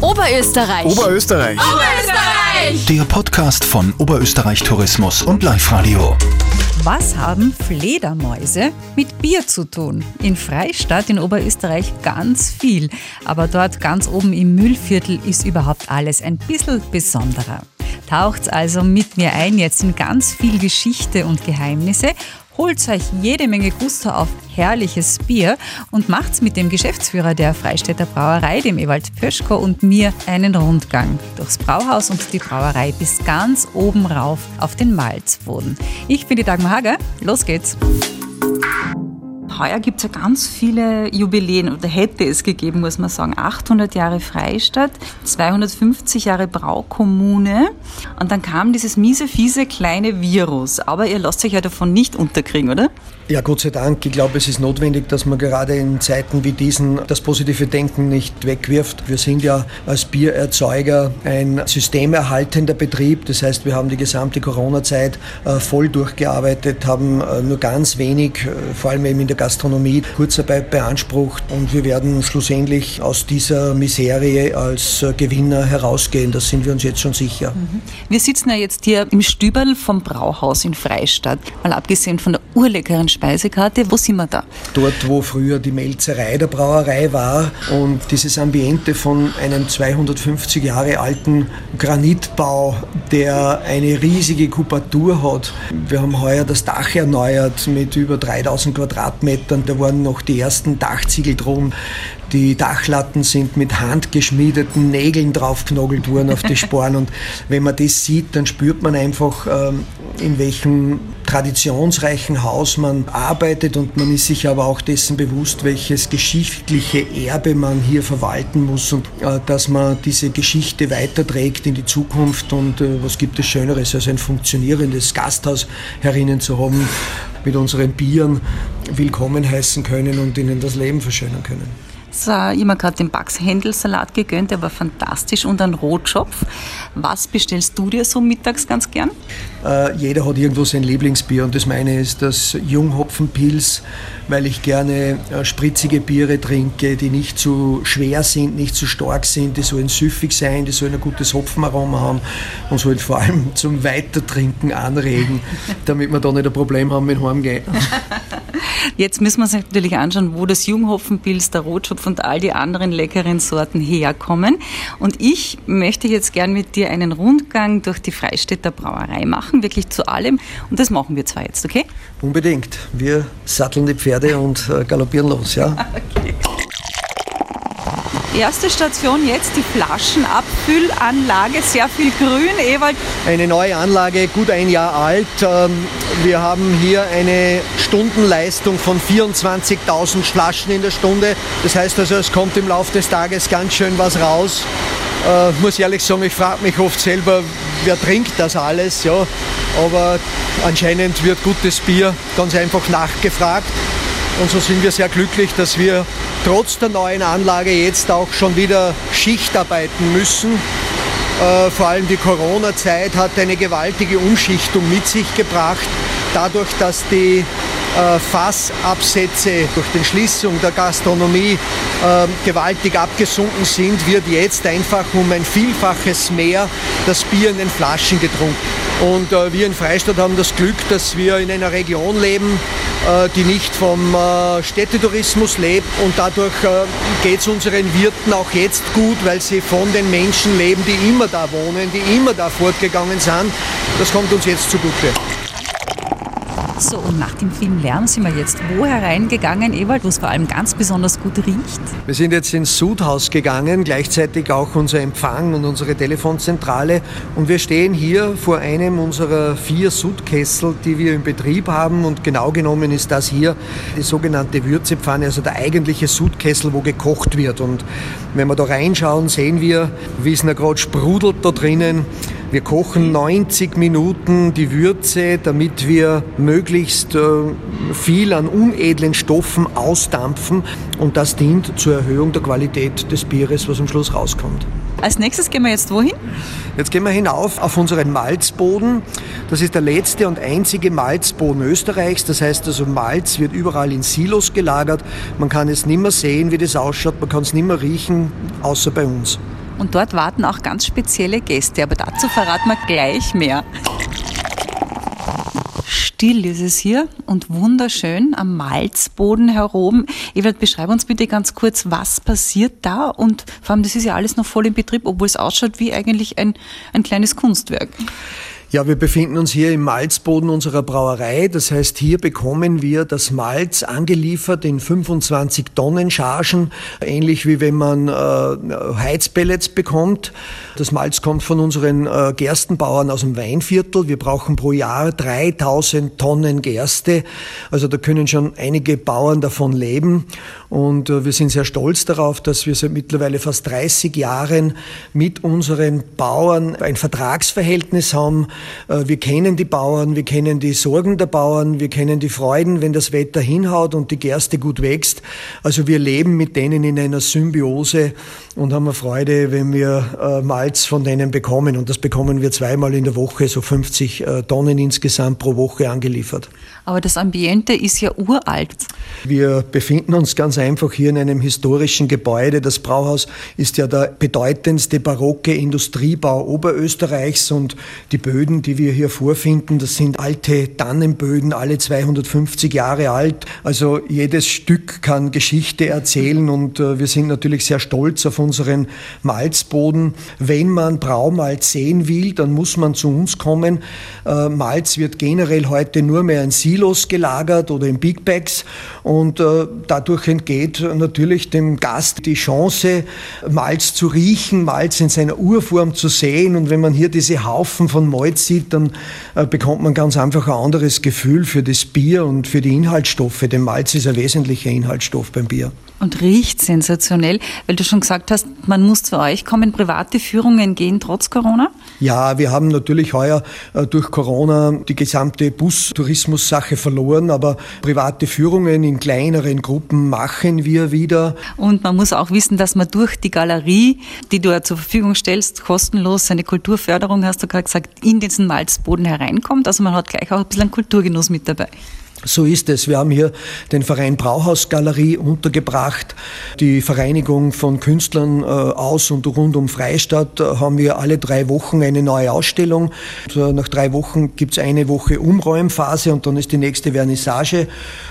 Oberösterreich. Oberösterreich. Oberösterreich. Der Podcast von Oberösterreich Tourismus und Live Radio. Was haben Fledermäuse mit Bier zu tun? In Freistadt in Oberösterreich ganz viel, aber dort ganz oben im Mühlviertel ist überhaupt alles ein bisschen besonderer. Taucht's also mit mir ein jetzt in ganz viel Geschichte und Geheimnisse holt euch jede Menge Gusto auf herrliches Bier und macht's mit dem Geschäftsführer der Freistädter Brauerei, dem Ewald Pöschko und mir einen Rundgang durchs Brauhaus und die Brauerei bis ganz oben rauf auf den Malzboden. Ich bin die Dagmar Hager. Los geht's! Heuer gibt es ja ganz viele Jubiläen, oder hätte es gegeben, muss man sagen. 800 Jahre Freistadt, 250 Jahre Braukommune. Und dann kam dieses miese, fiese kleine Virus. Aber ihr lasst euch ja davon nicht unterkriegen, oder? Ja, Gott sei Dank. Ich glaube, es ist notwendig, dass man gerade in Zeiten wie diesen das positive Denken nicht wegwirft. Wir sind ja als Biererzeuger ein systemerhaltender Betrieb. Das heißt, wir haben die gesamte Corona-Zeit äh, voll durchgearbeitet, haben äh, nur ganz wenig, äh, vor allem eben in der Gastronomie, Kurzarbeit beansprucht und wir werden schlussendlich aus dieser Miserie als Gewinner herausgehen. Das sind wir uns jetzt schon sicher. Mhm. Wir sitzen ja jetzt hier im Stüberl vom Brauhaus in Freistadt. Mal abgesehen von der urleckeren Speisekarte. Wo sind wir da? Dort, wo früher die Melzerei der Brauerei war und dieses Ambiente von einem 250 Jahre alten Granitbau, der eine riesige Kupatur hat. Wir haben heuer das Dach erneuert mit über 3000 Quadratmetern. Da waren noch die ersten Dachziegel drum. Die Dachlatten sind mit handgeschmiedeten Nägeln draufknogelt worden auf die Sporen. Und wenn man das sieht, dann spürt man einfach, ähm, in welchem traditionsreichen Haus man arbeitet und man ist sich aber auch dessen bewusst, welches geschichtliche Erbe man hier verwalten muss und äh, dass man diese Geschichte weiterträgt in die Zukunft und äh, was gibt es Schöneres, als ein funktionierendes Gasthaus herinnen zu haben, mit unseren Bieren willkommen heißen können und ihnen das Leben verschönern können. Ich habe gerade den Bugs-Händelsalat gegönnt, der war fantastisch und ein Rotschopf. Was bestellst du dir so mittags ganz gern? Äh, jeder hat irgendwo sein Lieblingsbier und das meine ist das Junghopfenpils, weil ich gerne äh, spritzige Biere trinke, die nicht zu schwer sind, nicht zu stark sind, die sollen süffig sein, die sollen ein gutes Hopfenaroma haben und sollen vor allem zum Weitertrinken anregen, damit wir da nicht ein Problem haben mit Heimgehen. Jetzt müssen wir uns natürlich anschauen, wo das Junghopfenpilz, der Rotschopf und all die anderen leckeren Sorten herkommen. Und ich möchte jetzt gern mit dir einen Rundgang durch die Freistädter Brauerei machen, wirklich zu allem. Und das machen wir zwar jetzt, okay? Unbedingt. Wir satteln die Pferde und äh, galoppieren los, ja? Erste Station jetzt die Flaschenabfüllanlage, sehr viel Grün, Ewald. Eine neue Anlage, gut ein Jahr alt. Ähm, wir haben hier eine Stundenleistung von 24.000 Flaschen in der Stunde. Das heißt also, es kommt im Laufe des Tages ganz schön was raus. Äh, muss ehrlich sagen, ich frage mich oft selber, wer trinkt das alles, ja. Aber anscheinend wird gutes Bier ganz einfach nachgefragt. Und so sind wir sehr glücklich, dass wir trotz der neuen Anlage jetzt auch schon wieder Schicht arbeiten müssen. Äh, vor allem die Corona-Zeit hat eine gewaltige Umschichtung mit sich gebracht, dadurch, dass die äh, Fassabsätze durch die Schließung der Gastronomie äh, gewaltig abgesunken sind, wird jetzt einfach um ein Vielfaches mehr das Bier in den Flaschen getrunken. Und äh, wir in Freistadt haben das Glück, dass wir in einer Region leben, äh, die nicht vom äh, Städtetourismus lebt und dadurch äh, geht es unseren Wirten auch jetzt gut, weil sie von den Menschen leben, die immer da wohnen, die immer da fortgegangen sind. Das kommt uns jetzt zugute. So, und nach dem vielen Lärm sind wir jetzt wo hereingegangen, Ewald, wo es vor allem ganz besonders gut riecht? Wir sind jetzt ins Sudhaus gegangen, gleichzeitig auch unser Empfang und unsere Telefonzentrale. Und wir stehen hier vor einem unserer vier Sudkessel, die wir im Betrieb haben. Und genau genommen ist das hier die sogenannte Würzepfanne, also der eigentliche Sudkessel, wo gekocht wird. Und wenn wir da reinschauen, sehen wir, wie es gerade sprudelt da drinnen. Wir kochen 90 Minuten die Würze, damit wir möglichst äh, viel an unedlen Stoffen ausdampfen und das dient zur Erhöhung der Qualität des Bieres, was am Schluss rauskommt. Als nächstes gehen wir jetzt wohin? Jetzt gehen wir hinauf auf unseren Malzboden. Das ist der letzte und einzige Malzboden Österreichs. Das heißt also, Malz wird überall in Silos gelagert. Man kann es nicht mehr sehen, wie das ausschaut. Man kann es nicht mehr riechen, außer bei uns. Und dort warten auch ganz spezielle Gäste, aber dazu verraten wir gleich mehr. Still ist es hier und wunderschön am Malzboden herum. Evert, beschreib uns bitte ganz kurz, was passiert da und vor allem, das ist ja alles noch voll in Betrieb, obwohl es ausschaut wie eigentlich ein, ein kleines Kunstwerk. Ja, wir befinden uns hier im Malzboden unserer Brauerei. Das heißt, hier bekommen wir das Malz angeliefert in 25 Tonnen Chargen, ähnlich wie wenn man äh, Heizpellets bekommt. Das Malz kommt von unseren äh, Gerstenbauern aus dem Weinviertel. Wir brauchen pro Jahr 3000 Tonnen Gerste. Also da können schon einige Bauern davon leben. Und äh, wir sind sehr stolz darauf, dass wir seit mittlerweile fast 30 Jahren mit unseren Bauern ein Vertragsverhältnis haben. Äh, wir kennen die Bauern, wir kennen die Sorgen der Bauern, wir kennen die Freuden, wenn das Wetter hinhaut und die Gerste gut wächst. Also wir leben mit denen in einer Symbiose und haben eine Freude, wenn wir äh, Malz von denen bekommen. Und das bekommen wir zweimal in der Woche, so 50 Tonnen insgesamt pro Woche angeliefert. Aber das Ambiente ist ja uralt. Wir befinden uns ganz einfach hier in einem historischen Gebäude. Das Brauhaus ist ja der bedeutendste barocke Industriebau Oberösterreichs und die Böden, die wir hier vorfinden, das sind alte Tannenböden, alle 250 Jahre alt. Also jedes Stück kann Geschichte erzählen und äh, wir sind natürlich sehr stolz auf unseren Malzboden. Wenn man Braumalz sehen will, dann muss man zu uns kommen. Äh, Malz wird generell heute nur mehr in Silos gelagert oder in Big Bags und äh, dadurch entgeht natürlich dem Gast die Chance, Malz zu riechen, Malz in seiner Urform zu sehen und wenn man hier diese Haufen von Malz sieht, dann äh, bekommt man ganz einfach ein anderes Gefühl für das Bier und für die Inhaltsstoffe, denn Malz ist ein wesentlicher Inhaltsstoff beim Bier. Und riecht sensationell, weil du schon gesagt hast, man muss zu euch kommen, private Führungen gehen trotz Corona? Ja, wir haben natürlich heuer äh, durch Corona die gesamte Bustourismus-Sache verloren, aber private Führungen in kleineren Gruppen machen wir wieder. Und man muss auch wissen, dass man durch die Galerie, die du ja zur Verfügung stellst, kostenlos eine Kulturförderung, hast du gerade gesagt, in diesen Malzboden hereinkommt. Also man hat gleich auch ein bisschen Kulturgenuss mit dabei. So ist es. Wir haben hier den Verein Brauhausgalerie untergebracht. Die Vereinigung von Künstlern äh, aus und rund um Freistadt äh, haben wir alle drei Wochen eine neue Ausstellung. Äh, nach drei Wochen gibt es eine Woche Umräumphase und dann ist die nächste Vernissage.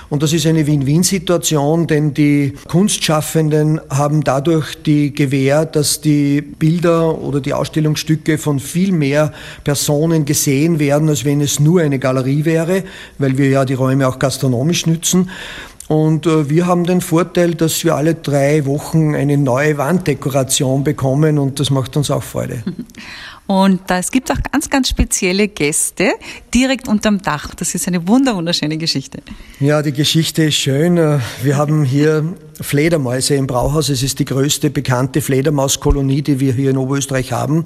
Und das ist eine Win-Win-Situation, denn die Kunstschaffenden haben dadurch die Gewähr, dass die Bilder oder die Ausstellungsstücke von viel mehr Personen gesehen werden, als wenn es nur eine Galerie wäre, weil wir ja die Räume auch gastronomisch nützen. Und äh, wir haben den Vorteil, dass wir alle drei Wochen eine neue Wanddekoration bekommen und das macht uns auch Freude. Und es gibt auch ganz, ganz spezielle Gäste direkt unterm Dach. Das ist eine wunderschöne Geschichte. Ja, die Geschichte ist schön. Wir haben hier Fledermäuse im Brauhaus. Es ist die größte bekannte Fledermauskolonie, die wir hier in Oberösterreich haben.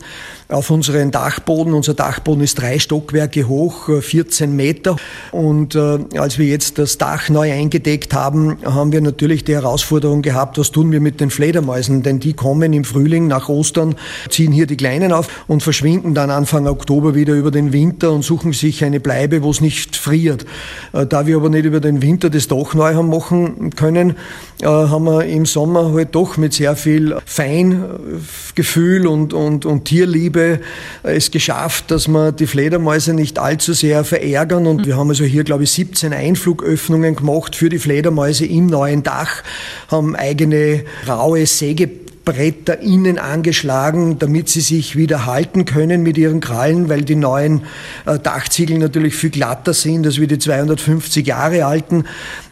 Auf unseren Dachboden, unser Dachboden ist drei Stockwerke hoch, 14 äh, Meter. Und äh, als wir jetzt das Dach neu eingedeckt haben, haben wir natürlich die Herausforderung gehabt, was tun wir mit den Fledermäusen? Denn die kommen im Frühling nach Ostern, ziehen hier die Kleinen auf und verschwinden dann Anfang Oktober wieder über den Winter und suchen sich eine Bleibe, wo es nicht friert. Äh, da wir aber nicht über den Winter das Dach neu haben machen können, äh, haben wir im Sommer halt doch mit sehr viel Feingefühl und, und, und Tierliebe es geschafft, dass wir die Fledermäuse nicht allzu sehr verärgern. Und wir haben also hier, glaube ich, 17 Einflugöffnungen gemacht für die Fledermäuse im neuen Dach, haben eigene raue Säge Bretter innen angeschlagen, damit sie sich wieder halten können mit ihren Krallen, weil die neuen äh, Dachziegel natürlich viel glatter sind als wie die 250 Jahre alten.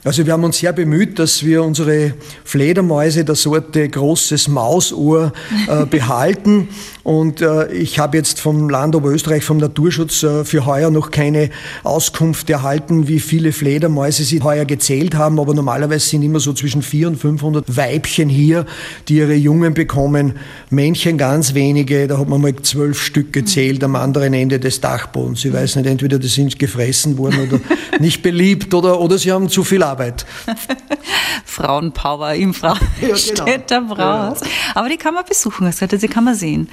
Also wir haben uns sehr bemüht, dass wir unsere Fledermäuse der Sorte großes Mausohr äh, behalten. Und äh, ich habe jetzt vom Land Oberösterreich, vom Naturschutz äh, für heuer noch keine Auskunft erhalten, wie viele Fledermäuse sie heuer gezählt haben. Aber normalerweise sind immer so zwischen 400 und 500 Weibchen hier, die ihre Jungen bekommen. Männchen ganz wenige, da hat man mal zwölf Stück gezählt am anderen Ende des Dachbodens. Ich weiß nicht, entweder die sind gefressen worden oder nicht beliebt oder, oder sie haben zu viel Arbeit. Frauenpower im Frauenstädter ja, genau. Brauhaus. Aber die kann man besuchen, also die kann man sehen.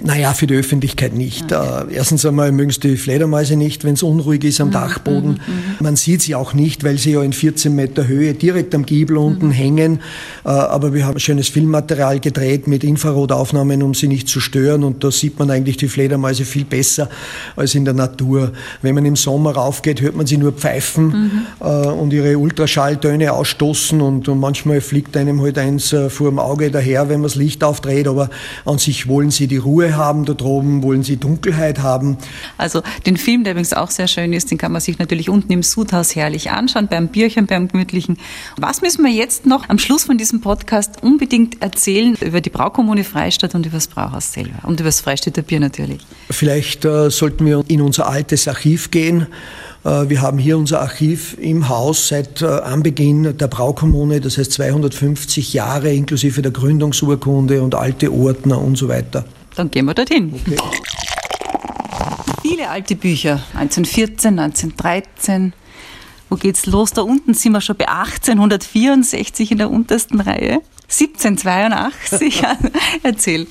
Naja, für die Öffentlichkeit nicht. Okay. Äh, erstens einmal mögen sie die Fledermäuse nicht, wenn es unruhig ist am mhm. Dachboden. Mhm. Man sieht sie auch nicht, weil sie ja in 14 Meter Höhe direkt am Giebel unten mhm. hängen. Äh, aber wir haben schönes Filmmaterial gedreht mit Infrarotaufnahmen, um sie nicht zu stören. Und da sieht man eigentlich die Fledermäuse viel besser als in der Natur. Wenn man im Sommer raufgeht, hört man sie nur pfeifen mhm. äh, und ihre Ultraschalltöne ausstoßen. Und, manchmal fliegt einem halt eins vor dem Auge daher, wenn man das Licht aufdreht. Aber an sich wollen sie die Ruhe Ruhe haben da droben, wollen sie Dunkelheit haben. Also den Film, der übrigens auch sehr schön ist, den kann man sich natürlich unten im Sudhaus herrlich anschauen, beim Bierchen, beim Gemütlichen. Was müssen wir jetzt noch am Schluss von diesem Podcast unbedingt erzählen über die Braukommune Freistadt und über das Brauhaus selber und über das Freistädter Bier natürlich? Vielleicht äh, sollten wir in unser altes Archiv gehen. Äh, wir haben hier unser Archiv im Haus seit äh, Anbeginn der Braukommune, das heißt 250 Jahre inklusive der Gründungsurkunde und alte Ordner und so weiter. Dann gehen wir dorthin. Okay. Viele alte Bücher, 1914, 1913. Wo geht's los? Da unten sind wir schon bei 1864 in der untersten Reihe. 1782, erzähl.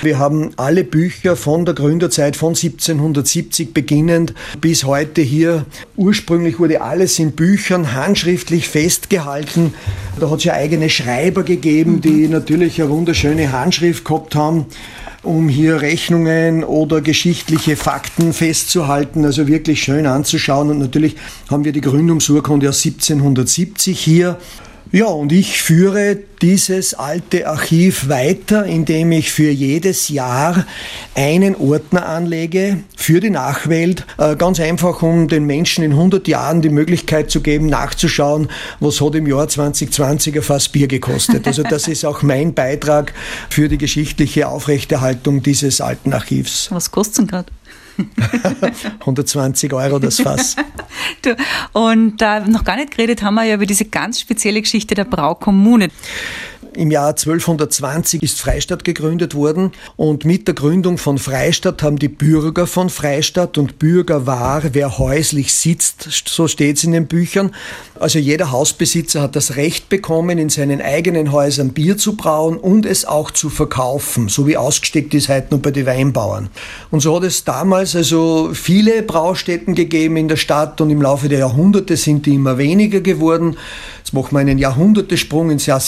Wir haben alle Bücher von der Gründerzeit von 1770 beginnend bis heute hier. Ursprünglich wurde alles in Büchern handschriftlich festgehalten. Da hat es ja eigene Schreiber gegeben, die natürlich eine wunderschöne Handschrift gehabt haben um hier Rechnungen oder geschichtliche Fakten festzuhalten, also wirklich schön anzuschauen. Und natürlich haben wir die Gründungsurkunde aus 1770 hier ja, und ich führe dieses alte Archiv weiter, indem ich für jedes Jahr einen Ordner anlege für die Nachwelt, äh, ganz einfach, um den Menschen in 100 Jahren die Möglichkeit zu geben, nachzuschauen, was hat im Jahr 2020 ein Fass Bier gekostet. Also das ist auch mein Beitrag für die geschichtliche Aufrechterhaltung dieses alten Archivs. Was kostet denn gerade? 120 Euro das Fass. du, und äh, noch gar nicht geredet haben wir ja über diese ganz spezielle Geschichte der Braukommune. Im Jahr 1220 ist Freistadt gegründet worden und mit der Gründung von Freistadt haben die Bürger von Freistadt und Bürger war, wer häuslich sitzt, so steht es in den Büchern. Also jeder Hausbesitzer hat das Recht bekommen, in seinen eigenen Häusern Bier zu brauen und es auch zu verkaufen, so wie ausgesteckt ist heute nur bei den Weinbauern. Und so hat es damals also viele Braustätten gegeben in der Stadt und im Laufe der Jahrhunderte sind die immer weniger geworden. Jetzt machen wir einen Jahrhundertesprung ins Jahr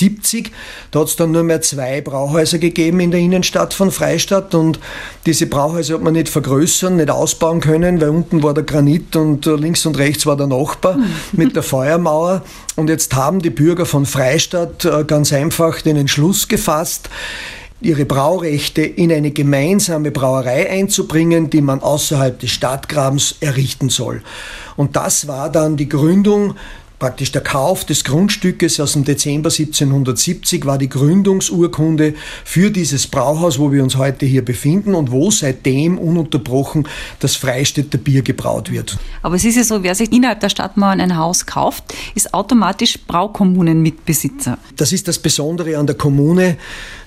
1770. Da hat es dann nur mehr zwei Brauhäuser gegeben in der Innenstadt von Freistadt und diese Brauhäuser hat man nicht vergrößern, nicht ausbauen können, weil unten war der Granit und links und rechts war der Nachbar mhm. mit der Feuermauer. Und jetzt haben die Bürger von Freistadt äh, ganz einfach den Entschluss gefasst, ihre Braurechte in eine gemeinsame Brauerei einzubringen, die man außerhalb des Stadtgrabens errichten soll. Und das war dann die Gründung Praktisch der Kauf des Grundstückes aus dem Dezember 1770 war die Gründungsurkunde für dieses Brauhaus, wo wir uns heute hier befinden und wo seitdem ununterbrochen das Freistädter Bier gebraut wird. Aber es ist ja so, wer sich innerhalb der Stadtmauern ein Haus kauft, ist automatisch Braukommunenmitbesitzer. Das ist das Besondere an der Kommune.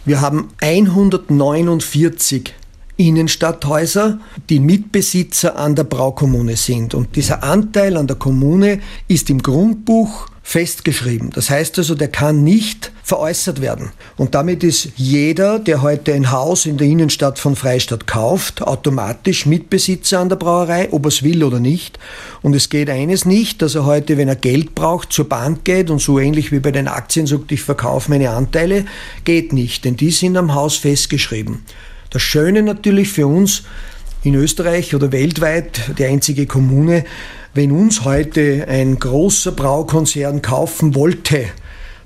Wir haben 149 Innenstadthäuser, die Mitbesitzer an der Braukommune sind. Und dieser Anteil an der Kommune ist im Grundbuch festgeschrieben. Das heißt also, der kann nicht veräußert werden. Und damit ist jeder, der heute ein Haus in der Innenstadt von Freistadt kauft, automatisch Mitbesitzer an der Brauerei, ob er es will oder nicht. Und es geht eines nicht, dass er heute, wenn er Geld braucht, zur Bank geht und so ähnlich wie bei den Aktien sagt, ich verkaufe meine Anteile, geht nicht, denn die sind am Haus festgeschrieben. Das Schöne natürlich für uns in Österreich oder weltweit, die einzige Kommune, wenn uns heute ein großer Braukonzern kaufen wollte,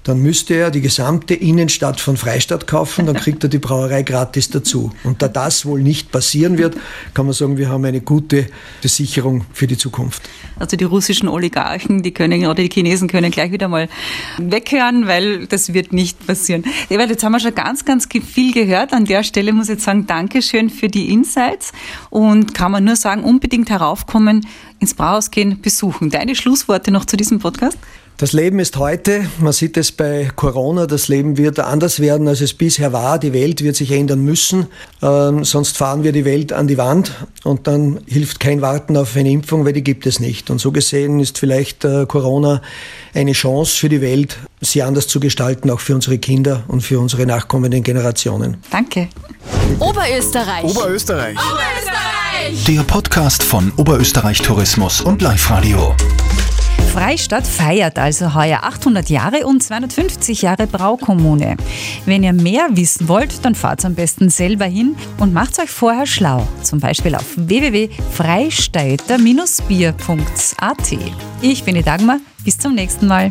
dann müsste er die gesamte Innenstadt von Freistadt kaufen, dann kriegt er die Brauerei gratis dazu. Und da das wohl nicht passieren wird, kann man sagen, wir haben eine gute Sicherung für die Zukunft. Also die russischen Oligarchen, die können oder die Chinesen können gleich wieder mal weghören, weil das wird nicht passieren. Jetzt haben wir schon ganz, ganz viel gehört. An der Stelle muss ich jetzt sagen, Dankeschön für die Insights und kann man nur sagen, unbedingt heraufkommen, ins Brauhaus gehen, besuchen. Deine Schlussworte noch zu diesem Podcast? Das Leben ist heute, man sieht es bei Corona, das Leben wird anders werden, als es bisher war. Die Welt wird sich ändern müssen, ähm, sonst fahren wir die Welt an die Wand und dann hilft kein Warten auf eine Impfung, weil die gibt es nicht. Und so gesehen ist vielleicht äh, Corona eine Chance für die Welt, sie anders zu gestalten, auch für unsere Kinder und für unsere nachkommenden Generationen. Danke. Oberösterreich. Oberösterreich. Oberösterreich. Der Podcast von Oberösterreich Tourismus und Live Radio. Freistadt feiert also heuer 800 Jahre und 250 Jahre Braukommune. Wenn ihr mehr wissen wollt, dann fahrt am besten selber hin und macht euch vorher schlau. Zum Beispiel auf www.freistädter-bier.at. Ich bin die Dagmar, bis zum nächsten Mal.